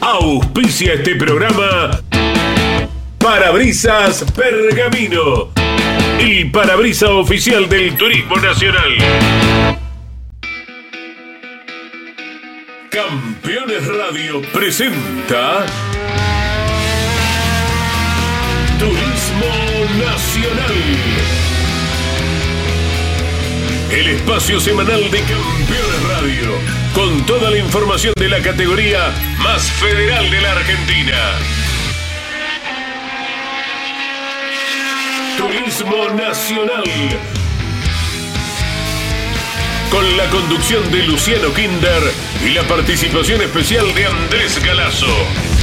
Auspicia este programa Parabrisas Pergamino, el parabrisa oficial del Turismo Nacional. Campeones Radio presenta Turismo Nacional. El espacio semanal de Campeones Con toda la información de la categoría más federal de la Argentina. Turismo Nacional. Con la conducción de Luciano Kinder y la participación especial de Andrés Galazo.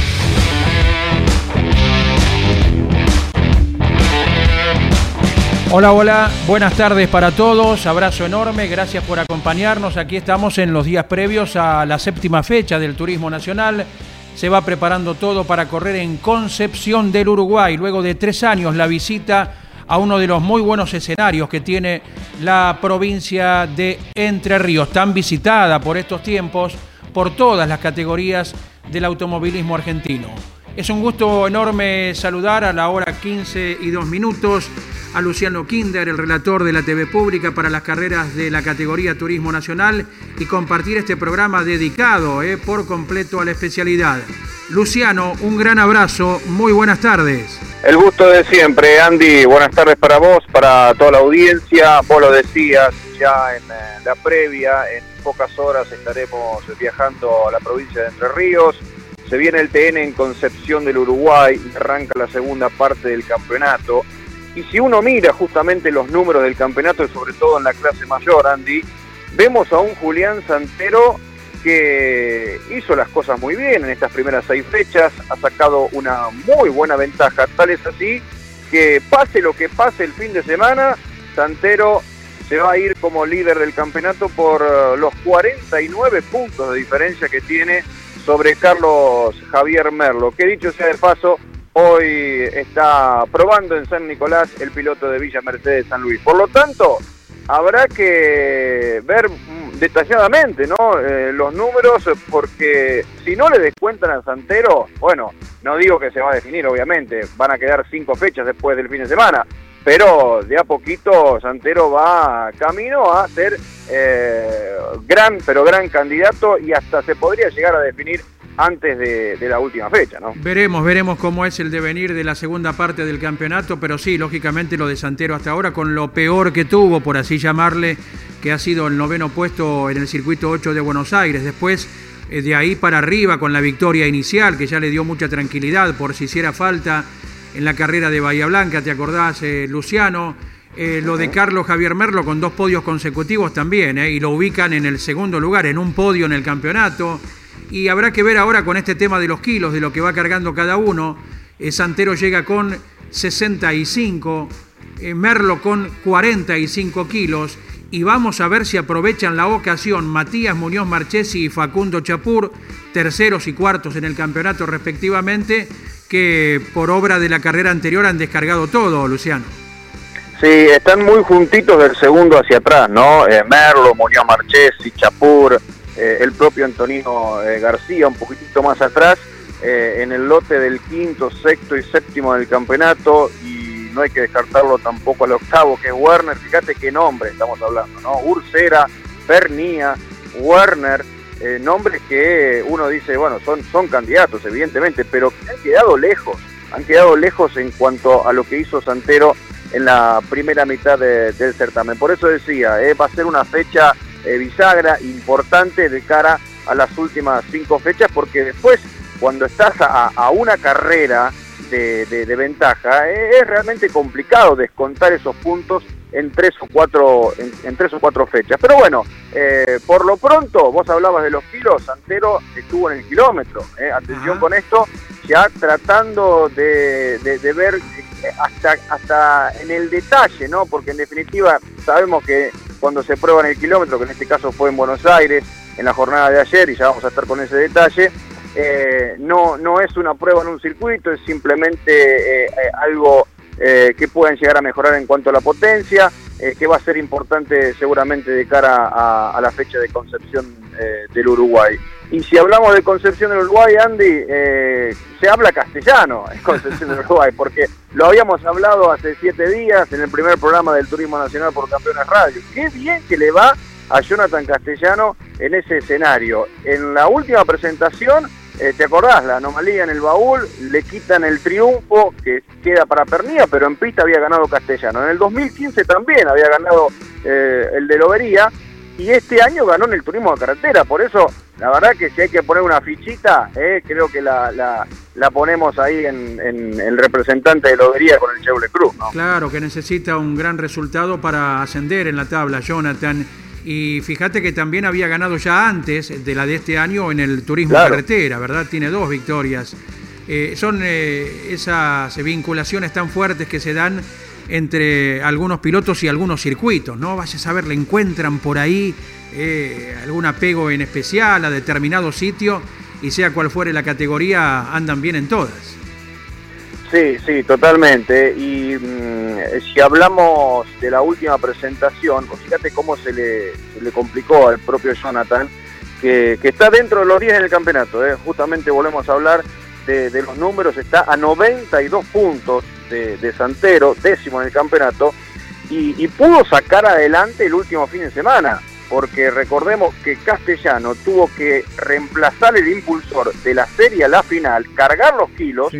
Hola, hola, buenas tardes para todos, abrazo enorme, gracias por acompañarnos. Aquí estamos en los días previos a la séptima fecha del Turismo Nacional. Se va preparando todo para correr en Concepción del Uruguay. Luego de tres años la visita a uno de los muy buenos escenarios que tiene la provincia de Entre Ríos, tan visitada por estos tiempos por todas las categorías del automovilismo argentino. Es un gusto enorme saludar a la hora 15 y 2 minutos a Luciano Kinder, el relator de la TV Pública para las carreras de la categoría Turismo Nacional y compartir este programa dedicado eh, por completo a la especialidad. Luciano, un gran abrazo, muy buenas tardes. El gusto de siempre, Andy, buenas tardes para vos, para toda la audiencia, vos lo decías ya en eh, la previa, en pocas horas estaremos viajando a la provincia de Entre Ríos, se viene el TN en Concepción del Uruguay, arranca la segunda parte del campeonato. Y si uno mira justamente los números del campeonato, sobre todo en la clase mayor, Andy, vemos a un Julián Santero que hizo las cosas muy bien en estas primeras seis fechas, ha sacado una muy buena ventaja, tal es así que pase lo que pase el fin de semana, Santero se va a ir como líder del campeonato por eh, los 49 puntos de diferencia que tiene sobre Carlos Javier Merlo, que dicho sea de paso, hoy está probando en San Nicolás el piloto de Villa Mercedes San Luis. Por lo tanto, habrá que ver detalladamente ¿no? Eh, los números porque si no le descuentan a Santero, bueno, no digo que se va a definir, obviamente, van a quedar cinco fechas después del fin de semana, pero de a poquito Santero va camino a ser eh, gran, pero gran candidato y hasta se podría llegar a definir antes de, la última fecha, ¿no? Veremos, veremos cómo es el devenir de la segunda parte del campeonato, pero sí, lógicamente lo de Santero hasta ahora, con lo peor que tuvo, por así llamarle, que ha sido el noveno puesto en el circuito 8 de Buenos Aires. Después, eh, de ahí para arriba, con la victoria inicial, que ya le dio mucha tranquilidad por si hiciera falta en la carrera de Bahía Blanca, ¿te acordás, eh, Luciano? Eh, lo de Carlos Javier Merlo con dos podios consecutivos también, y lo ubican en el segundo lugar, en un podio en el campeonato. Y habrá que ver ahora con este tema de los kilos, de lo que va cargando cada uno. Eh, Santero llega con 65, eh, Merlo con 45 kilos. Y vamos a ver si aprovechan la ocasión Matías Muñoz Marchesi y Facundo Chapur, terceros y cuartos en el campeonato respectivamente, que por obra de la carrera anterior han descargado todo, Luciano. Sí, están muy juntitos del segundo hacia atrás, ¿no? Eh, Merlo, Muñoz Marchesi, Chapur, eh, el propio Antonino eh, García un poquitito más atrás, eh, en el lote del quinto, sexto y séptimo del campeonato, y no hay que descartarlo tampoco al octavo, que es Werner, fíjate qué nombre estamos hablando, ¿no? Ursera, Pernía, Werner, nombres que uno dice, bueno, son, son candidatos, evidentemente, pero que han quedado lejos, han quedado lejos en cuanto a lo que hizo Santero en la primera mitad del certamen. Por eso decía, va a ser una fecha eh, bisagra importante de cara a las últimas cinco fechas, porque después, cuando estás a, una carrera de, ventaja, eh, es realmente complicado descontar esos puntos en tres o cuatro, en, tres o cuatro fechas. Pero bueno, eh, por lo pronto, vos hablabas de los kilos, Santero estuvo en el kilómetro. atención con esto, ya tratando de, de, ver hasta, hasta en el detalle, ¿no? Porque en definitiva sabemos que cuando se prueba en el kilómetro, que en este caso fue en Buenos Aires, en la jornada de ayer, y ya vamos a estar con ese detalle, eh, no, no es una prueba en un circuito, es simplemente eh, eh, algo que pueden llegar a mejorar en cuanto a la potencia, que va a ser importante seguramente de cara a, la fecha de Concepción del Uruguay. Y si hablamos de Concepción del Uruguay, Andy, se habla castellano en Concepción del Uruguay, porque lo habíamos hablado hace siete días en el primer programa del Turismo Nacional por Campeones Radio. Qué bien que le va a Jonathan Castellano en ese escenario. En la última presentación, eh, ¿te acordás? La anomalía en el baúl, le quitan el triunfo que queda para Pernía, pero en pista había ganado Castellano. En el 2015 también había ganado eh, el de Lobería y este año ganó en el turismo de carretera. Por eso, la verdad que si hay que poner una fichita, eh, creo que la, la, ponemos ahí en, el representante de Lobería con el Chevrolet Cruz. Claro, que necesita un gran resultado para ascender en la tabla, Jonathan. Y fíjate que también había ganado ya antes de la de este año en el turismo carretera, ¿verdad? Tiene dos victorias. Eh, son eh, esas vinculaciones tan fuertes que se dan entre algunos pilotos y algunos circuitos, ¿no? Vaya a saber, le encuentran por ahí eh, algún apego en especial a determinado sitio y sea cual fuere la categoría, andan bien en todas. Sí, sí, totalmente. Y mm, si hablamos de la última presentación, fíjate cómo se le, complicó al propio Jonathan, que, está dentro de los 10 en el campeonato. ¿eh? Justamente volvemos a hablar de, los números, está a 92 puntos de, Santero, décimo en el campeonato, y pudo sacar adelante el último fin de semana porque recordemos que Castellano tuvo que reemplazar el impulsor de la serie a la final, cargar los kilos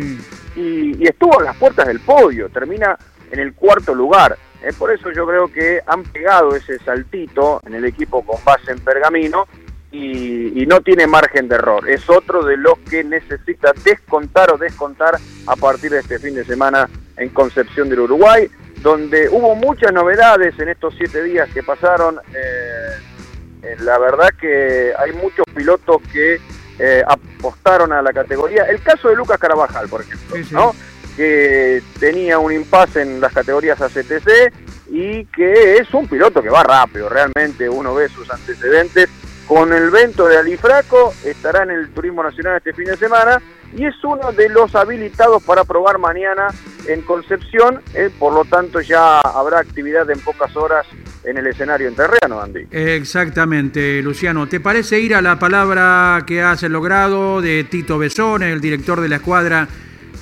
y, estuvo en las puertas del podio, termina en el cuarto lugar. Eh, por eso yo creo que han pegado ese saltito en el equipo con base en pergamino y, no tiene margen de error. Es otro de los que necesita descontar o descontar a partir de este fin de semana en Concepción del Uruguay, donde hubo muchas novedades en estos siete días que pasaron. Eh, la verdad que hay muchos pilotos que eh, apostaron a la categoría. El caso de Lucas Carabajal, por ejemplo, ¿no? que tenía un impasse en las categorías ACTC y que es un piloto que va rápido, realmente uno ve sus antecedentes. Con el vento de Alifraco estará en el Turismo Nacional este fin de semana y es uno de los habilitados para probar mañana en Concepción, eh, por lo tanto ya habrá actividad en pocas horas en el escenario entrerriano, Andy. Exactamente, Luciano. ¿Te parece ir a la palabra que has logrado de Tito Besón, el director de la escuadra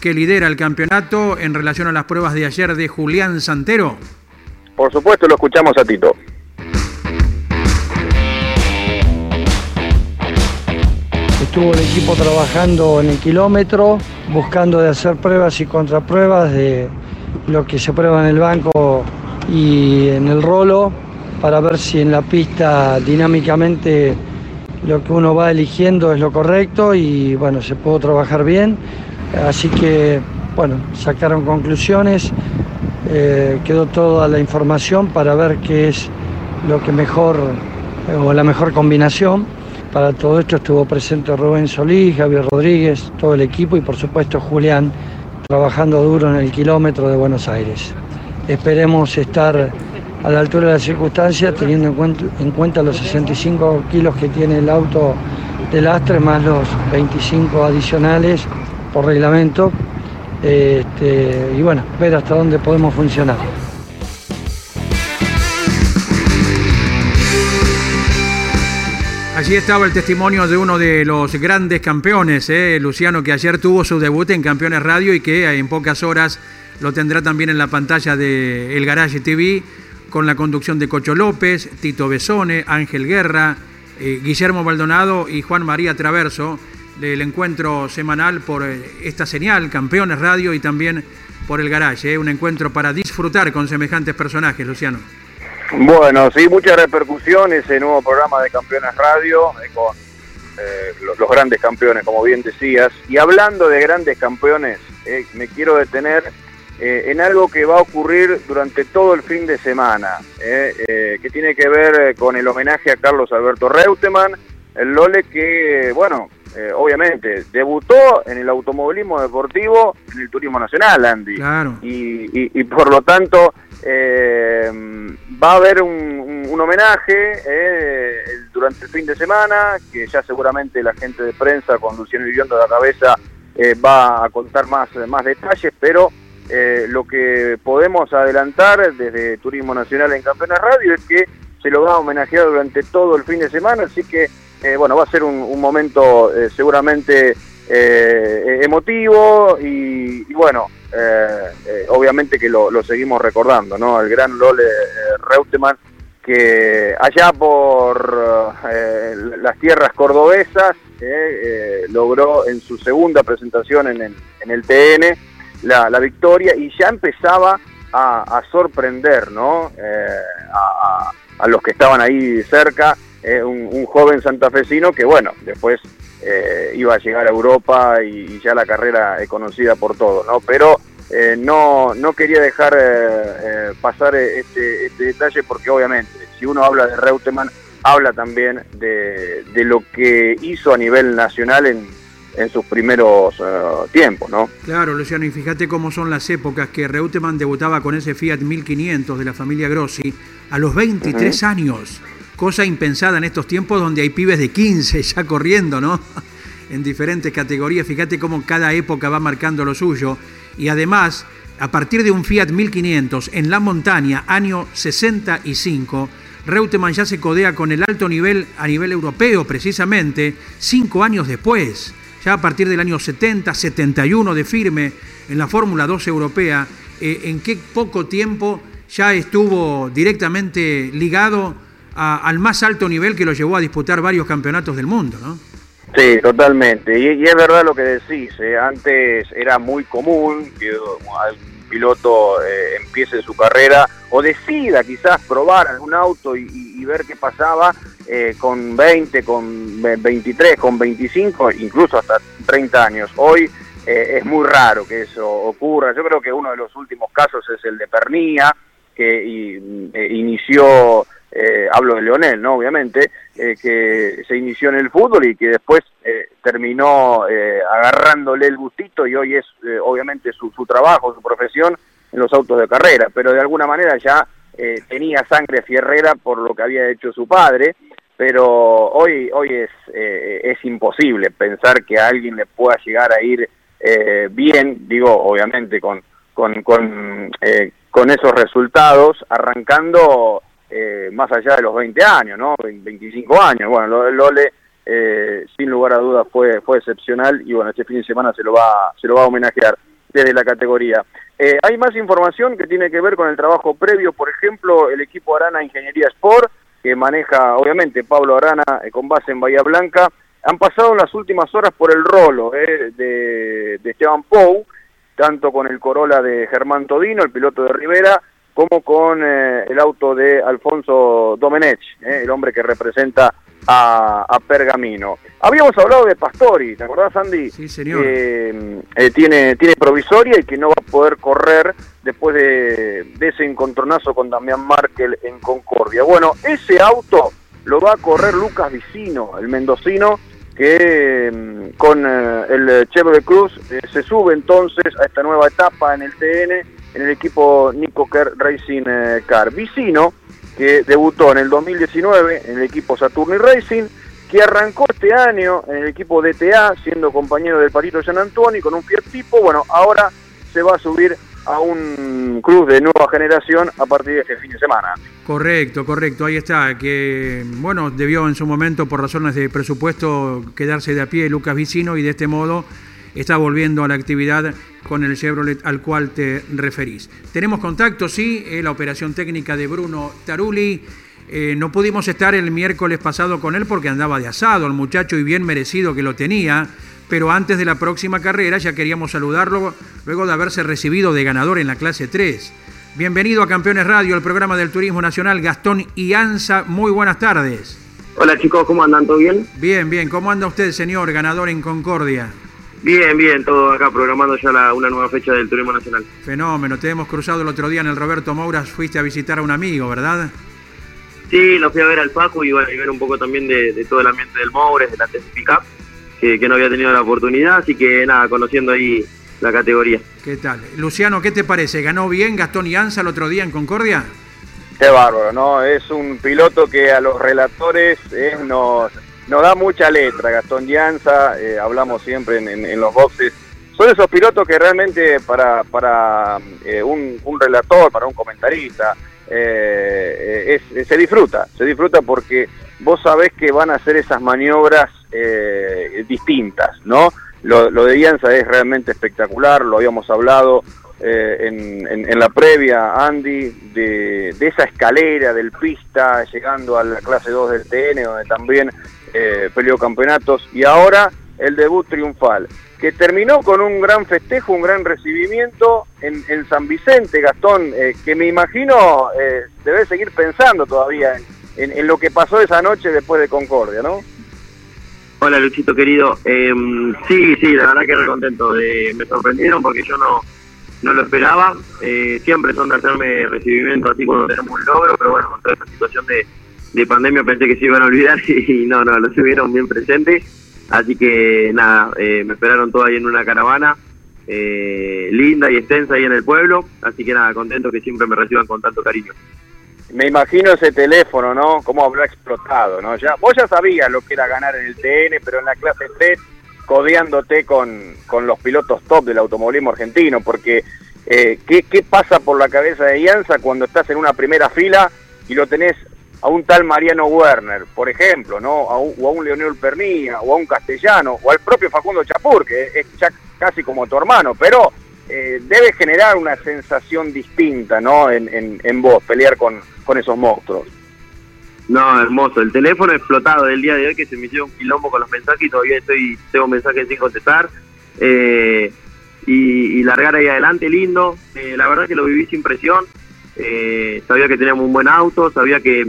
que lidera el campeonato en relación a las pruebas de ayer de Julián Santero? Por supuesto, lo escuchamos a Tito. Estuvo el equipo trabajando en el kilómetro, buscando de hacer pruebas y contrapruebas de lo que se prueba en el banco y en el rolo para ver si en la pista dinámicamente lo que uno va eligiendo es lo correcto y bueno, se pudo trabajar bien. Así que bueno, sacaron conclusiones, eh, quedó toda la información para ver qué es lo que mejor o la mejor combinación. Para todo esto estuvo presente Rubén Solís, Javier Rodríguez, todo el equipo y por supuesto Julián trabajando duro en el kilómetro de Buenos Aires. Esperemos estar a la altura de las circunstancias, teniendo en cuenta, los 65 kilos que tiene el auto de lastre, más los 25 adicionales por reglamento, este, y bueno, ver hasta dónde podemos funcionar. Allí estaba el testimonio de uno de los grandes campeones, eh, Luciano, que ayer tuvo su debut en Campeones Radio y que en pocas horas lo tendrá también en la pantalla de El Garage TV con la conducción de Cocho López, Tito Besone, Ángel Guerra, eh, Guillermo Maldonado y Juan María Traverso del encuentro semanal por eh, esta señal, Campeones Radio y también por el Garage, eh, un encuentro para disfrutar con semejantes personajes, Luciano. Bueno, sí, muchas repercusiones ese nuevo programa de Campeones Radio con los, grandes campeones, como bien decías. Y hablando de grandes campeones, me quiero detener eh, en algo que va a ocurrir durante todo el fin de semana, eh, eh, que tiene que ver con el homenaje a Carlos Alberto Reutemann, el Lole que, bueno, obviamente debutó en el automovilismo deportivo en el Turismo Nacional, Andy. Claro. Y, por lo tanto va a haber un, homenaje durante el fin de semana, que ya seguramente la gente de prensa con Luciano Viviendo de la cabeza va a contar más, más detalles, pero eh, lo que podemos adelantar desde Turismo Nacional en Campeones Radio es que se lo va a homenajear durante todo el fin de semana, así que bueno, va a ser un, momento seguramente emotivo y, bueno, obviamente que lo, seguimos recordando, ¿no? El gran Lole Reutemann que allá por las tierras cordobesas logró en su segunda presentación en el, en el TN la, victoria y ya empezaba a, sorprender ¿no? Eh, a, los que estaban ahí cerca, eh, un, joven santafesino que bueno, después eh, iba a llegar a Europa y, ya la carrera es conocida por todos, ¿no? pero no, no quería dejar pasar este, este, detalle porque obviamente si uno habla de Reutemann, habla también de, de lo que hizo a nivel nacional en, en sus primeros eh, tiempos, ¿no? Claro, Luciano, y fíjate cómo son las épocas que Reutemann debutaba con ese Fiat 1500 de la familia Grossi a los 23 años, cosa impensada en estos tiempos donde hay pibes de 15 ya corriendo, ¿no? en diferentes categorías, fíjate cómo cada época va marcando lo suyo, y además, a partir de un Fiat 1500 en la montaña, año 65, Reutemann ya se codea con el alto nivel a nivel europeo, precisamente, cinco años después ya a partir del año 70, 71 de firme en la Fórmula 2 europea, eh, en qué poco tiempo ya estuvo directamente ligado al más alto nivel que lo llevó a disputar varios campeonatos del mundo, ¿no? Sí, totalmente. Y, es verdad lo que decís. Eh. Antes era muy común que un piloto eh, empiece su carrera o decida quizás probar algún auto y ver qué pasaba eh, con 20, con 23, con 25, incluso hasta 30 años. Hoy eh, es muy raro que eso ocurra. Yo creo que uno de los últimos casos es el de Pernía, que eh, inició, hablo de Leonel, ¿no? Obviamente, que se inició en el fútbol y que después terminó agarrándole el gustito y hoy es obviamente su, su trabajo, su profesión en los autos de carrera, pero de alguna manera ya tenía sangre fierrera por lo que había hecho su padre pero hoy hoy es eh, es imposible pensar que a alguien le pueda llegar a ir eh, bien digo obviamente con con con, eh, con esos resultados arrancando más allá de los 20 años no 25 años. Bueno lo Lole sin lugar a dudas fue fue excepcional y bueno este fin de semana se lo va se lo va a homenajear desde la categoría. Hay más información que tiene que ver con el trabajo previo por ejemplo el equipo Arana Ingeniería Sport que maneja obviamente Pablo Arana eh, con base en Bahía Blanca, han pasado las últimas horas por el rolo eh, de, Esteban Pou, tanto con el Corolla de Germán Todino, el piloto de Rivera, como con eh, el auto de Alfonso Domenech, el hombre que representa a, Pergamino. Habíamos hablado de Pastori, ¿te acordás, Andy? Sí, señor. Eh, tiene, tiene provisoria y que no va a poder correr después de, ese encontronazo con Damián Markel en Concordia. Bueno, ese auto lo va a correr Lucas Vicino, el mendocino, que mm, con eh, el Chevrolet Cruz eh, se sube entonces a esta nueva etapa en el TN, en el equipo Nico Kerr Racing Car. Vicino que debutó en el 2019 en el equipo Saturni Racing, que arrancó este año en el equipo DTA, siendo compañero del Parito San Antonio con un Fiat Tipo. Bueno, ahora se va a subir a un cruz de nueva generación a partir de este fin de semana. Correcto, correcto, ahí está, que bueno, debió en su momento por razones de presupuesto quedarse de a pie Lucas Vicino y de este modo está volviendo a la actividad con el Chevrolet al cual te referís. Tenemos contacto, sí, eh, la operación técnica de Bruno Taruli. Eh, no pudimos estar el miércoles pasado con él porque andaba de asado, el muchacho y bien merecido que lo tenía, pero antes de la próxima carrera ya queríamos saludarlo luego de haberse recibido de ganador en la clase 3. Bienvenido a Campeones Radio, el programa del Turismo Nacional, Gastón Ianza. Muy buenas tardes. Hola chicos, ¿cómo andan? ¿Todo bien? Bien, bien. ¿Cómo anda usted, señor, ganador en Concordia? Bien, bien, todo acá programando ya la, una nueva fecha del Turismo Nacional. Fenómeno, te hemos cruzado el otro día en el Roberto Mouras, fuiste a visitar a un amigo, ¿verdad? Sí, lo fui a ver al Paco y, bueno, ver un poco también de, todo el ambiente del Moures, de la TCP que, que no había tenido la oportunidad, así que nada, conociendo ahí la categoría. ¿Qué tal? Luciano, ¿qué te parece? ¿Ganó bien Gastón Ianza el otro día en Concordia? Qué bárbaro, ¿no? Es un piloto que a los relatores eh, nos nos da mucha letra, Gastón Llanza, eh, hablamos siempre en, los boxes. Son esos pilotos que realmente para, para eh, un, relator, para un comentarista, eh, se disfruta, se disfruta porque vos sabés que van a hacer esas maniobras eh, distintas, ¿no? Lo, lo de Ianza es realmente espectacular, lo habíamos hablado eh, en, la previa, Andy, de, esa escalera del pista, llegando a la clase 2 del TN, donde también eh, peleó campeonatos, y ahora el debut triunfal, que terminó con un gran festejo, un gran recibimiento en, San Vicente, Gastón, eh, que me imagino eh, debe seguir pensando todavía en, lo que pasó esa noche después de Concordia, ¿no? Hola Luchito querido, em, sí, sí, la verdad que re contento, me sorprendieron porque yo no no lo esperaba. Eh, siempre son de hacerme recibimiento así cuando tenemos un logro, pero bueno, con toda esta situación de, pandemia pensé que se iban a olvidar y, no, no, lo tuvieron bien presente. Así que nada, eh, me esperaron todo ahí en una caravana eh, linda y extensa ahí en el pueblo. Así que nada, contento que siempre me reciban con tanto cariño. Me imagino ese teléfono, ¿no? Cómo habrá explotado, ¿no? Ya, vos ya sabías lo que era ganar en el TN, pero en la clase 3 codeándote con, con los pilotos top del automovilismo argentino, porque eh, ¿qué, ¿qué, pasa por la cabeza de Ianza cuando estás en una primera fila y lo tenés a un tal Mariano Werner, por ejemplo, ¿no? o a un Leonel Pernilla, o a un Castellano, o al propio Facundo Chapur, que es ya casi como tu hermano, pero eh, debe generar una sensación distinta, ¿no? En, en, en vos, pelear con, con esos monstruos. No, hermoso. El teléfono explotado del día de hoy que se me hicieron un quilombo con los mensajes y todavía estoy tengo mensajes sin contestar. Eh, y, largar ahí adelante, lindo. Eh, la verdad que lo viví sin presión. Eh, sabía que teníamos un buen auto, sabía que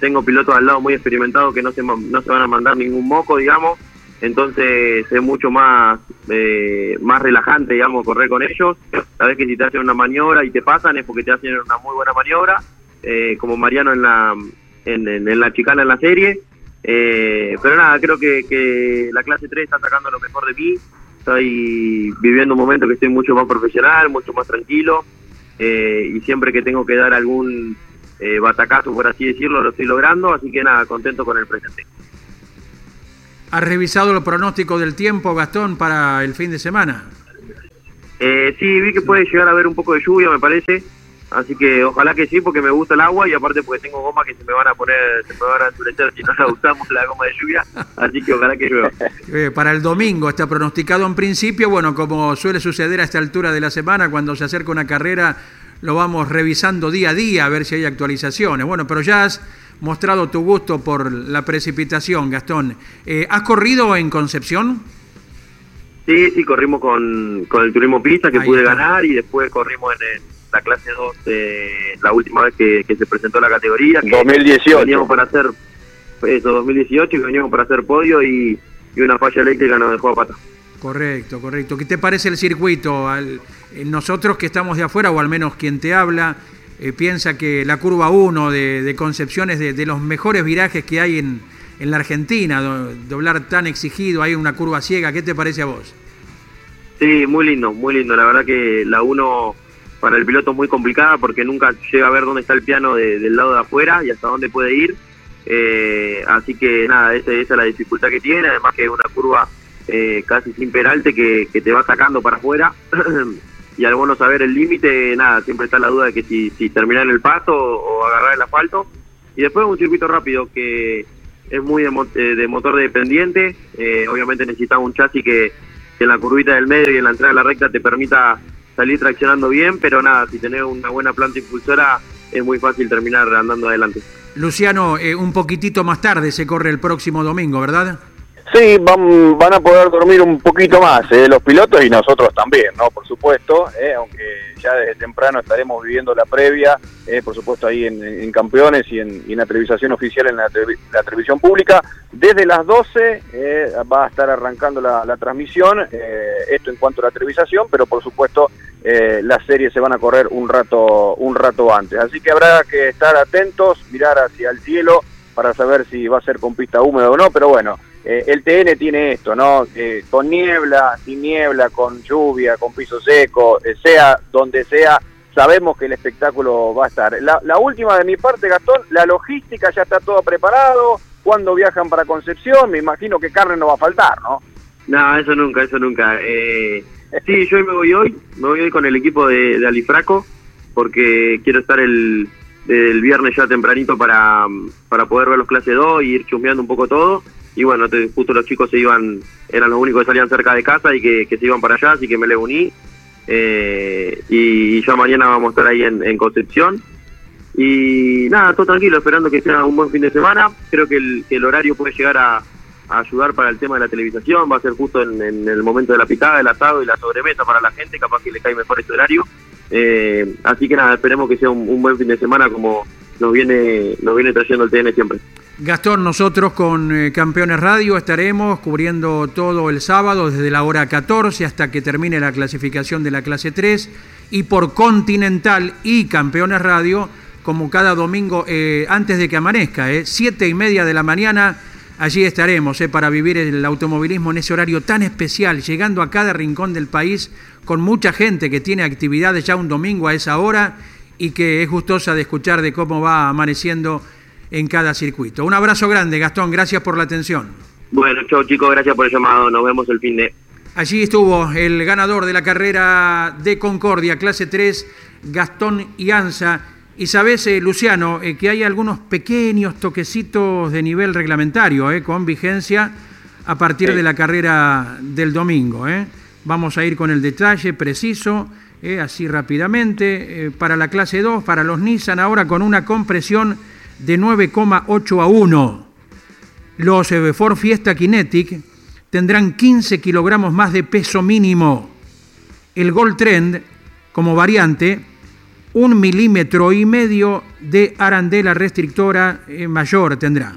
tengo pilotos al lado muy experimentados que no se, no se van a mandar ningún moco, digamos. Entonces es mucho más, más relajante, digamos, correr con ellos. Sabes que si te hacen una maniobra y te pasan es porque te hacen una muy buena maniobra. como Mariano en la, en, la chicana en la serie. Eh, pero nada, creo que, la clase 3 está sacando lo mejor de mí. Estoy viviendo un momento que estoy mucho más profesional, mucho más tranquilo. Eh, y siempre que tengo que dar algún eh, batacazo, por así decirlo, lo estoy logrando. Así que nada, contento con el presente. ¿Has revisado el pronóstico del tiempo, Gastón, para el fin de semana? sí, vi que puede llegar a haber un poco de lluvia, me parece. Así que ojalá que sí, porque me gusta el agua y aparte porque tengo goma que se me van a poner, se me van a endurecer si no la usamos la goma de lluvia. Así que ojalá que llueva. Eh, para el domingo está pronosticado en principio, bueno, como suele suceder a esta altura de la semana, cuando se acerca una carrera, lo vamos revisando día a día a ver si hay actualizaciones. Bueno, pero ya has mostrado tu gusto por la precipitación, Gastón. Eh, ¿Has corrido en Concepción? Sí, sí, corrimos con, con el turismo pista que pude ganar y después corrimos en el la clase 2 la última vez que, se presentó la categoría. Que 2018. Veníamos para hacer eso, 2018, y veníamos para hacer podio y, una falla eléctrica nos dejó a pata. Correcto, correcto. ¿Qué te parece el circuito? Nosotros que estamos de afuera, o al menos quien te habla, eh, piensa que la curva 1 de, de es de, los mejores virajes que hay en, en la Argentina, doblar tan exigido, hay una curva ciega. ¿Qué te parece a vos? Sí, muy lindo, muy lindo. La verdad que la 1 para el piloto muy complicada porque nunca llega a ver dónde está el piano del lado de afuera y hasta dónde puede ir. Eh, así que nada, esa, es la dificultad que tiene, además que es una curva eh, casi sin peralte que, te va sacando para afuera. y al bueno saber el límite, nada, siempre está la duda de que si, si terminar el paso o, agarrar el asfalto. Y después un circuito rápido que es muy de, eh, motor dependiente, obviamente necesitas un chasis que, que en la curvita del medio y en la entrada de la recta te permita salir traccionando bien, pero nada, si tenés una buena planta impulsora es muy fácil terminar andando adelante. Luciano, eh, un poquitito más tarde se corre el próximo domingo, ¿verdad? Sí, van, van a poder dormir un poquito más eh, los pilotos y nosotros también, ¿no? Por supuesto, eh, aunque ya desde temprano estaremos viviendo la previa, eh, por supuesto ahí en, Campeones y en, la televisación oficial, en la, televisión pública. Desde las 12 va a estar arrancando la, la transmisión, esto en cuanto a la televisación, pero por supuesto las series se van a correr un rato, un rato antes. Así que habrá que estar atentos, mirar hacia el cielo para saber si va a ser con pista húmeda o no, pero bueno. Eh, el TN tiene esto, ¿no? Eh, con niebla, sin niebla, con lluvia, con piso seco, eh, sea donde sea, sabemos que el espectáculo va a estar. La, última de mi parte, Gastón, la logística ya está todo preparado. Cuando viajan para Concepción, me imagino que carne no va a faltar, ¿no? No, eso nunca, eso nunca. sí, yo me voy hoy, me voy hoy con el equipo de, Alifraco, porque quiero estar el, el viernes ya tempranito para, para poder ver los clases 2 y ir chusmeando un poco todo. Y bueno, justo los chicos se iban, eran los únicos que salían cerca de casa y que, se iban para allá, así que me le uní. Eh, y, ya mañana vamos a estar ahí en, Concepción. Y nada, todo tranquilo, esperando que sea un buen fin de semana. Creo que el, el horario puede llegar a, ayudar para el tema de la televisación, va a ser justo en, el momento de la picada, el asado y la sobremesa para la gente, capaz que le cae mejor este horario. Eh, así que nada, esperemos que sea un, buen fin de semana como nos viene, nos viene trayendo el TN siempre. Gastón, nosotros con eh, Campeones Radio estaremos cubriendo todo el sábado desde la hora 14 hasta que termine la clasificación de la clase 3 y por Continental y Campeones Radio como cada domingo eh, antes de que amanezca, eh, siete y media de la mañana Allí estaremos para vivir el automovilismo en ese horario tan especial, llegando a cada rincón del país con mucha gente que tiene actividades ya un domingo a esa hora y que es gustosa de escuchar de cómo va amaneciendo en cada circuito. Un abrazo grande, Gastón, gracias por la atención. Bueno, chao chicos, gracias por el llamado, nos vemos el fin de... Allí estuvo el ganador de la carrera de Concordia, clase 3, Gastón Ianza y sabes, eh, Luciano, eh, que hay algunos pequeños toquecitos de nivel reglamentario eh, con vigencia a partir de la carrera del domingo. Vamos a ir con el detalle preciso, así rápidamente. para la clase 2, para los Nissan, ahora con una compresión de 9,8 a 1. Los Ford Fiesta Kinetic tendrán 15 kilogramos más de peso mínimo. El Gold Trend, como variante, un milímetro y medio de arandela restrictora eh, mayor tendrá.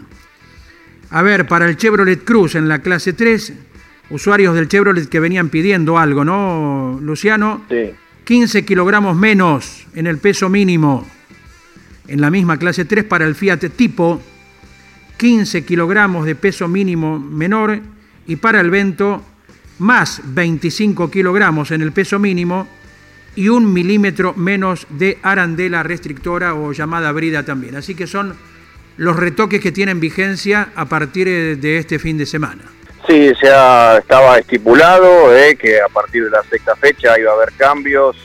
A ver, para el Chevrolet Cruz en la clase 3, usuarios del Chevrolet que venían pidiendo algo, ¿no, Luciano? Sí. 15 kilogramos menos en el peso mínimo. En la misma clase 3 para el Fiat Tipo, 15 kilogramos de peso mínimo menor. Y para el Vento, más 25 kilogramos en el peso mínimo y un milímetro menos de arandela restrictora o llamada brida también. Así que son los retoques que tienen vigencia a partir de este fin de semana. Sí, se estaba estipulado eh, que a partir de la sexta fecha iba a haber cambios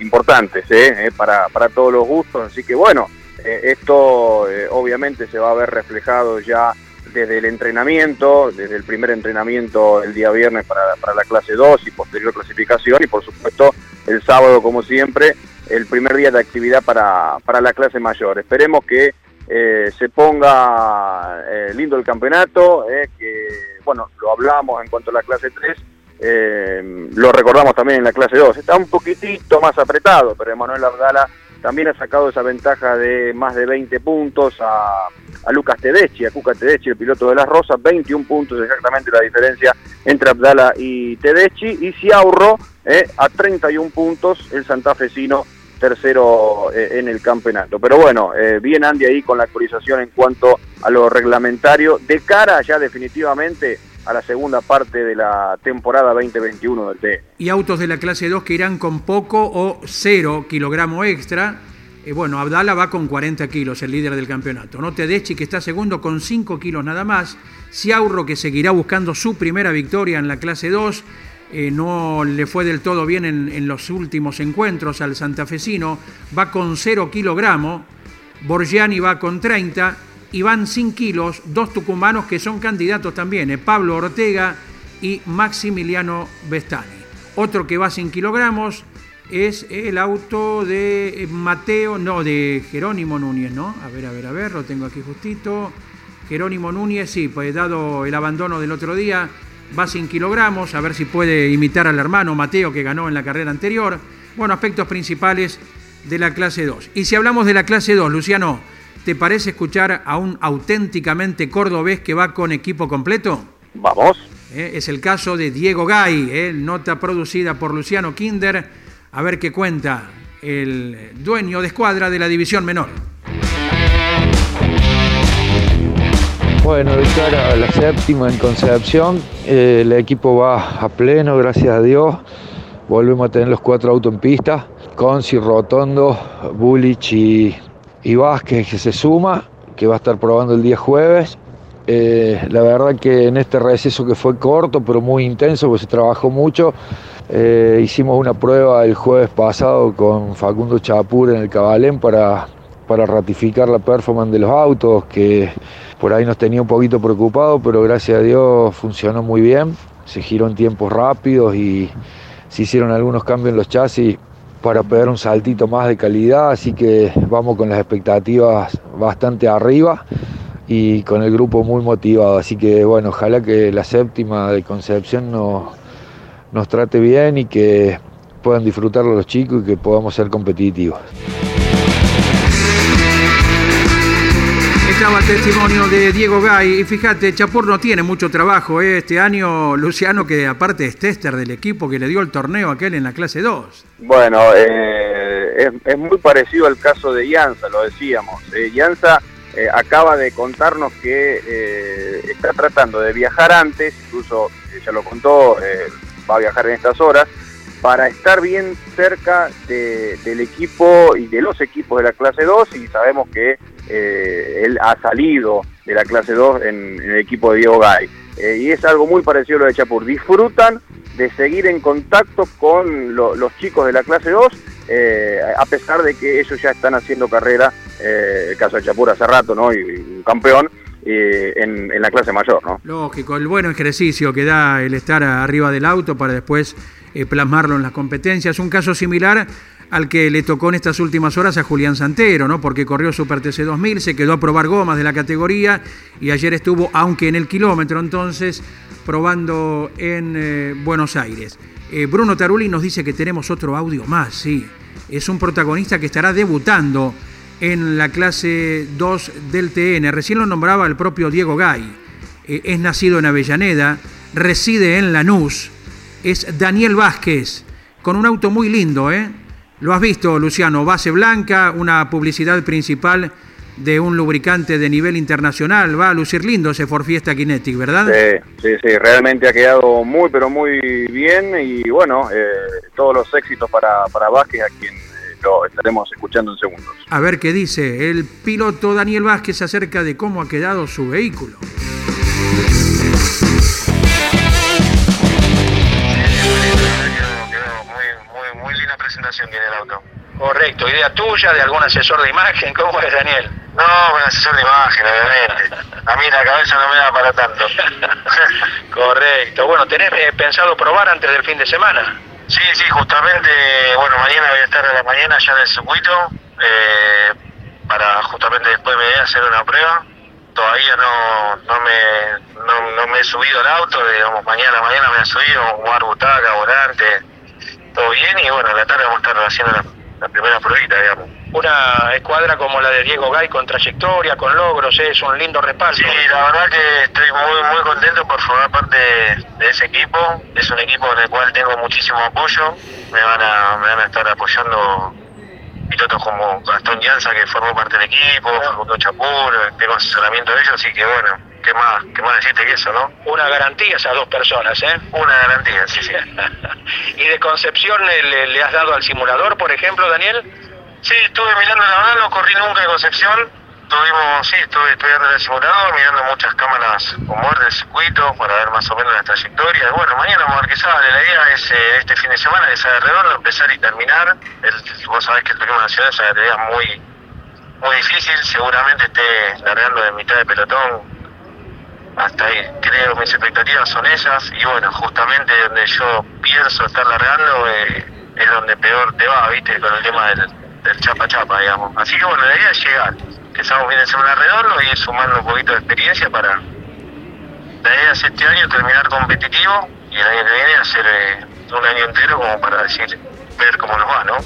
importantes eh, eh, para, para, todos los gustos. Así que bueno, esto obviamente se va a ver reflejado ya desde el entrenamiento, desde el primer entrenamiento el día viernes para, para la clase 2 y posterior clasificación y por supuesto el sábado, como siempre, el primer día de actividad para, para la clase mayor. Esperemos que eh, se ponga eh, lindo el campeonato, eh, que, bueno, lo hablamos en cuanto a la clase 3, lo recordamos también en la clase 2. Está un poquitito más apretado, pero Emanuel Abdala también ha sacado esa ventaja de más de 20 puntos a, a Lucas Tedeschi, a Cuca Tedeschi, el piloto de las Rosas, 21 puntos exactamente la diferencia entre Abdala y Tedeschi, y Ciaurro eh, a 31 puntos, el santafesino tercero eh, en el campeonato. Pero bueno, eh, bien Andy ahí con la actualización en cuanto a lo reglamentario, de cara ya definitivamente a la segunda parte de la temporada 2021 del T. Y autos de la clase 2 que irán con poco o cero kilogramo extra. Eh, bueno, Abdala va con 40 kilos, el líder del campeonato. No Tedeschi, que está segundo con 5 kilos nada más. Ciaurro, que seguirá buscando su primera victoria en la clase 2. Eh, no le fue del todo bien en, los últimos encuentros al santafesino. Va con 0 kilogramos. Borgiani va con 30 y van sin kilos dos tucumanos que son candidatos también, eh, Pablo Ortega y Maximiliano Vestani. Otro que va sin kilogramos es el auto de eh, Mateo, no, de Jerónimo Núñez, ¿no? A ver, a ver, a ver, lo tengo aquí justito. Jerónimo Núñez, sí, pues dado el abandono del otro día, va sin kilogramos, a ver si puede imitar al hermano Mateo que ganó en la carrera anterior. Bueno, aspectos principales de la clase 2. Y si hablamos de la clase 2, Luciano, ¿Te parece escuchar a un auténticamente cordobés que va con equipo completo? Vamos. Eh, es el caso de Diego Gay, eh, nota producida por Luciano Kinder. A ver qué cuenta el dueño de escuadra de la división menor. Bueno, de cara a la séptima en Concepción, eh, el equipo va a pleno, gracias a Dios. Volvemos a tener los cuatro autos en pista, Conci, Rotondo, Bullich y y Vázquez que se suma, que va a estar probando el día jueves. Eh, la verdad que en este receso que fue corto pero muy intenso, porque se trabajó mucho, eh, hicimos una prueba el jueves pasado con Facundo Chapur en el Cabalén para para ratificar la performance de los autos, que por ahí nos tenía un poquito preocupado, pero gracias a Dios funcionó muy bien, se giró en tiempos rápidos y se hicieron algunos cambios en los chasis para pegar un saltito más de calidad, así que vamos con las expectativas bastante arriba y con el grupo muy motivado, así que bueno, ojalá que la séptima de Concepción nos, nos trate bien y que puedan disfrutarlo los chicos y que podamos ser competitivos. El testimonio de Diego Gay y fíjate, Chapur no tiene mucho trabajo ¿eh? este año, Luciano, que aparte es tester del equipo que le dio el torneo aquel en la clase 2. Bueno, eh, es, muy parecido al caso de Ianza, lo decíamos. Eh, eh, acaba de contarnos que está tratando de viajar antes, incluso ya lo contó, va a viajar en estas horas, para estar bien cerca del equipo y de los equipos de la clase 2 y sabemos que eh, él ha salido de la clase 2 en, el equipo de Diego Gay. Eh, y es algo muy parecido a lo de Chapur. Disfrutan de seguir en contacto con los chicos de la clase 2, eh, a pesar de que ellos ya están haciendo carrera, el caso de Chapur hace rato, ¿no? Y, un campeón. en, en, la clase mayor, ¿no? Lógico, el buen ejercicio que da el estar arriba del auto para después plasmarlo en las competencias. Un caso similar al que le tocó en estas últimas horas a Julián Santero, ¿no? Porque corrió Super TC 2000, se quedó a probar gomas de la categoría y ayer estuvo, aunque en el kilómetro entonces, probando en eh, Buenos Aires. Eh, Bruno Taruli nos dice que tenemos otro audio más, sí. Es un protagonista que estará debutando en la clase 2 del TN. Recién lo nombraba el propio Diego Gay. Eh, es nacido en Avellaneda, reside en Lanús. Es Daniel Vázquez, con un auto muy lindo, ¿eh? Lo has visto, Luciano, base blanca, una publicidad principal de un lubricante de nivel internacional. Va a lucir lindo ese Ford Fiesta Kinetic, ¿verdad? Sí, sí, sí, realmente ha quedado muy, pero muy bien y bueno, eh, todos los éxitos para, para Vázquez, a quien eh, lo estaremos escuchando en segundos. A ver qué dice el piloto Daniel Vázquez acerca de cómo ha quedado su vehículo. Correcto, idea tuya, de algún asesor de imagen, ¿cómo es Daniel? No, un asesor de imagen, obviamente. A mí la cabeza no me da para tanto. Correcto, bueno, ¿tenés eh, pensado probar antes del fin de semana? Sí, sí, justamente, bueno, mañana voy a estar a la mañana ya en el circuito, eh, para justamente después me voy a hacer una prueba. Todavía no, no, me, no, no me he subido al auto, digamos, mañana, mañana me voy a subir, a jugar butaca, volante, todo bien y bueno, a la tarde vamos a estar haciendo la, primera pruebita, digamos. Una escuadra como la de Diego Gay con trayectoria, con logros, es un lindo respaldo. Sí, la verdad que estoy muy muy contento por formar parte de, ese equipo. Es un equipo en el cual tengo muchísimo apoyo. Me van a, me van a estar apoyando pilotos como Gastón Llanza, que formó parte del equipo, Facundo Chapur, tengo asesoramiento de ellos, así que bueno, ¿qué más, qué más decirte que eso, no? Una garantía esas dos personas, ¿eh? Una garantía, sí, sí. ¿Y de Concepción le, has dado al simulador, por ejemplo, Daniel? Sí, estuve mirando, la verdad no corrí nunca de Concepción, tuvimos, sí, estuve estudiando el simulador, mirando muchas cámaras como del circuito para ver más o menos la trayectoria. Bueno, mañana vamos a ver qué sale. La idea es eh, este fin de semana de Saber Redondo empezar y terminar. El, vos sabés que el turismo nacional es una tarea muy, muy difícil. Seguramente esté largando de mitad de pelotón. Hasta ahí, creo mis expectativas son esas. Y bueno, justamente donde yo pienso estar largando eh, es donde peor te va, viste, con el tema del, chapa chapa, digamos. Así que bueno, la idea es llegar empezamos bien el semana redondo y sumando un poquito de experiencia para la idea es este año terminar competitivo y el año que viene hacer eh, un año entero como para decir, ver cómo nos va, ¿no?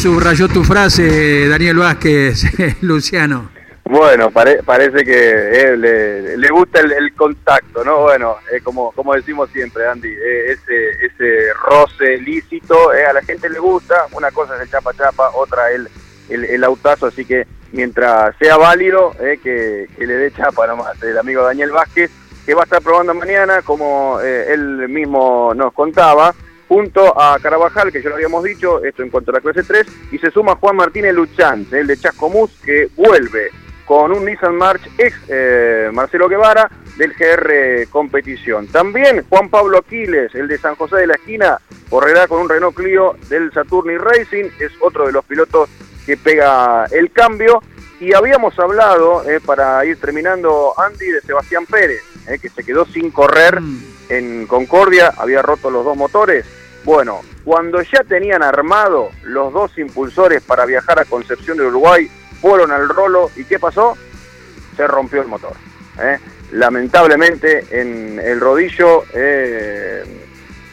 Subrayó tu frase, Daniel Vázquez, Luciano. Bueno, parece que eh, le, gusta el, contacto, ¿no? Bueno, eh, como, como decimos siempre, Andy, ese, ese roce lícito, a la gente le gusta, una cosa es el chapa chapa, otra el, el, el autazo, así que mientras sea válido, eh, que, le dé chapa nomás. El amigo Daniel Vázquez, que va a estar probando mañana, como eh, él mismo nos contaba, junto a Carabajal, que ya lo habíamos dicho, esto en cuanto a la clase 3, y se suma Juan Martínez Luchán, el de Chascomús, que vuelve con un Nissan March ex eh, Marcelo Guevara del GR Competición. También Juan Pablo Aquiles, el de San José de la Esquina, correrá con un Renault Clio del Saturni Racing, es otro de los pilotos que pega el cambio. Y habíamos hablado, eh, para ir terminando, Andy, de Sebastián Pérez, eh, que se quedó sin correr mm. en Concordia, había roto los dos motores. Bueno, cuando ya tenían armado los dos impulsores para viajar a Concepción de Uruguay, fueron al rolo y ¿qué pasó? Se rompió el motor. ¿eh? Lamentablemente en el rodillo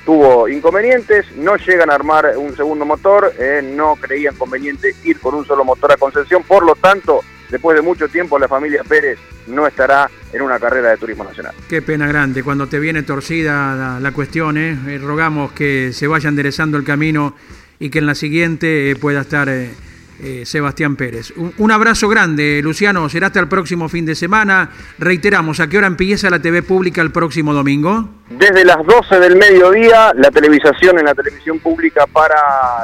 tuvo inconvenientes, no llegan a armar un segundo motor, eh, no creían conveniente ir con un solo motor a concesión, por lo tanto, después de mucho tiempo la familia Pérez no estará en una carrera de turismo nacional. Qué pena grande, cuando te viene torcida la, cuestión, ¿eh? Eh, rogamos que se vaya enderezando el camino y que en la siguiente pueda estar eh, Sebastián Pérez. Un, abrazo grande, Luciano. Será hasta el próximo fin de semana. Reiteramos, ¿a qué hora empieza la TV pública el próximo domingo? Desde las 12 del mediodía, la televisación en la televisión pública para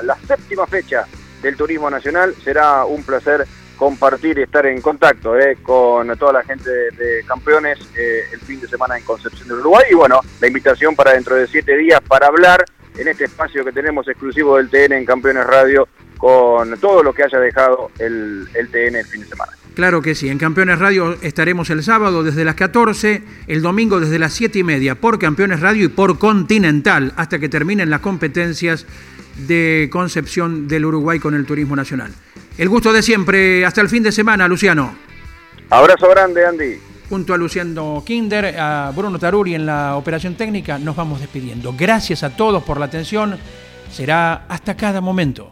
la séptima fecha del Turismo Nacional. Será un placer compartir y estar en contacto eh, con toda la gente de, campeones eh, el fin de semana en Concepción del Uruguay. Y bueno, la invitación para dentro de siete días para hablar en este espacio que tenemos exclusivo del TN en Campeones Radio con todo lo que haya dejado el, TN el fin de semana. Claro que sí, en Campeones Radio estaremos el sábado desde las 14, el domingo desde las 7 y media por Campeones Radio y por Continental hasta que terminen las competencias de Concepción del Uruguay con el Turismo Nacional. El gusto de siempre, hasta el fin de semana, Luciano. Abrazo grande, Andy. Junto a Luciano Kinder, a Bruno Taruri en la operación técnica, nos vamos despidiendo. Gracias a todos por la atención. Será hasta cada momento.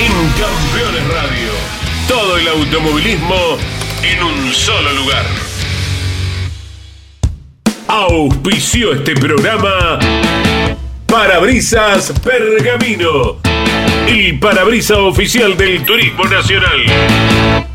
En Campeones Radio todo el automovilismo en un solo lugar. Auspició este programa Parabrisas Pergamino, el parabrisa oficial del Turismo Nacional.